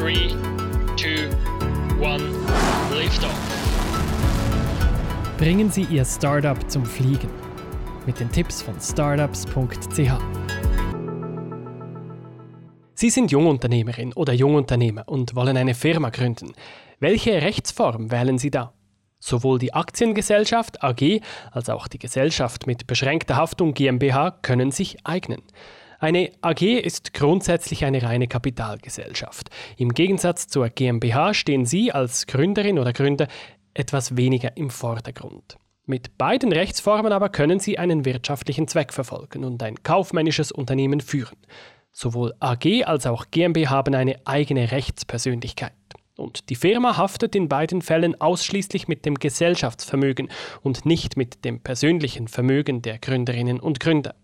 3, 2, 1, Liftoff. Bringen Sie Ihr Startup zum Fliegen. Mit den Tipps von startups.ch. Sie sind Jungunternehmerin oder Jungunternehmer und wollen eine Firma gründen. Welche Rechtsform wählen Sie da? Sowohl die Aktiengesellschaft AG als auch die Gesellschaft mit beschränkter Haftung GmbH können sich eignen. Eine AG ist grundsätzlich eine reine Kapitalgesellschaft. Im Gegensatz zur GmbH stehen Sie als Gründerin oder Gründer etwas weniger im Vordergrund. Mit beiden Rechtsformen aber können Sie einen wirtschaftlichen Zweck verfolgen und ein kaufmännisches Unternehmen führen. Sowohl AG als auch GmbH haben eine eigene Rechtspersönlichkeit. Und die Firma haftet in beiden Fällen ausschließlich mit dem Gesellschaftsvermögen und nicht mit dem persönlichen Vermögen der Gründerinnen und Gründer.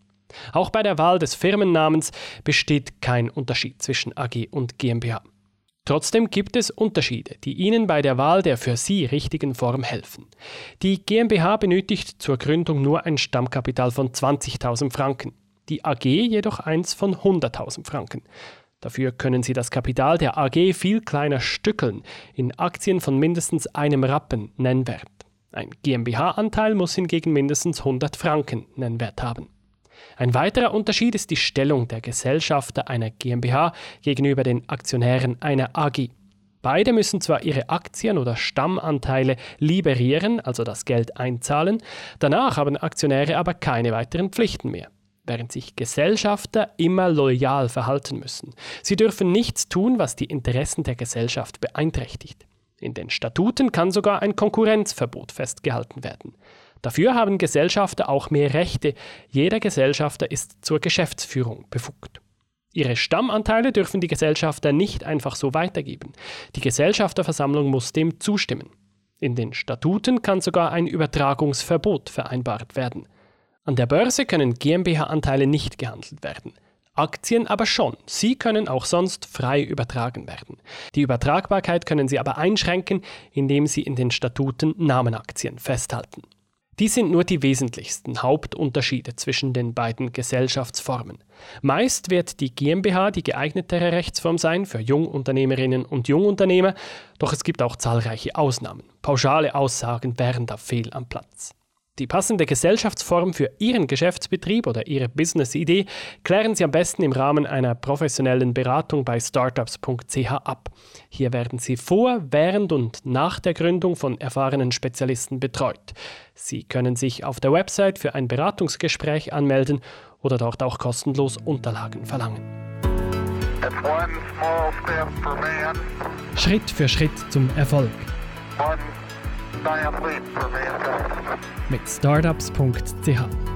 Auch bei der Wahl des Firmennamens besteht kein Unterschied zwischen AG und GmbH. Trotzdem gibt es Unterschiede, die Ihnen bei der Wahl der für Sie richtigen Form helfen. Die GmbH benötigt zur Gründung nur ein Stammkapital von 20.000 Franken die AG jedoch eins von 100.000 Franken. Dafür können Sie das Kapital der AG viel kleiner stückeln, in Aktien von mindestens einem Rappen Nennwert. Ein GmbH-Anteil muss hingegen mindestens 100 Franken Nennwert haben. Ein weiterer Unterschied ist die Stellung der Gesellschafter einer GmbH gegenüber den Aktionären einer AG. Beide müssen zwar ihre Aktien oder Stammanteile liberieren, also das Geld einzahlen, danach haben Aktionäre aber keine weiteren Pflichten mehr während sich Gesellschafter immer loyal verhalten müssen. Sie dürfen nichts tun, was die Interessen der Gesellschaft beeinträchtigt. In den Statuten kann sogar ein Konkurrenzverbot festgehalten werden. Dafür haben Gesellschafter auch mehr Rechte. Jeder Gesellschafter ist zur Geschäftsführung befugt. Ihre Stammanteile dürfen die Gesellschafter nicht einfach so weitergeben. Die Gesellschafterversammlung muss dem zustimmen. In den Statuten kann sogar ein Übertragungsverbot vereinbart werden. An der Börse können GmbH-Anteile nicht gehandelt werden. Aktien aber schon. Sie können auch sonst frei übertragen werden. Die Übertragbarkeit können Sie aber einschränken, indem Sie in den Statuten Namenaktien festhalten. Dies sind nur die wesentlichsten Hauptunterschiede zwischen den beiden Gesellschaftsformen. Meist wird die GmbH die geeignetere Rechtsform sein für Jungunternehmerinnen und Jungunternehmer, doch es gibt auch zahlreiche Ausnahmen. Pauschale Aussagen wären da fehl am Platz. Die passende Gesellschaftsform für Ihren Geschäftsbetrieb oder Ihre Business-Idee klären Sie am besten im Rahmen einer professionellen Beratung bei startups.ch ab. Hier werden Sie vor, während und nach der Gründung von erfahrenen Spezialisten betreut. Sie können sich auf der Website für ein Beratungsgespräch anmelden oder dort auch kostenlos Unterlagen verlangen. Schritt für Schritt zum Erfolg. Mit startups.ch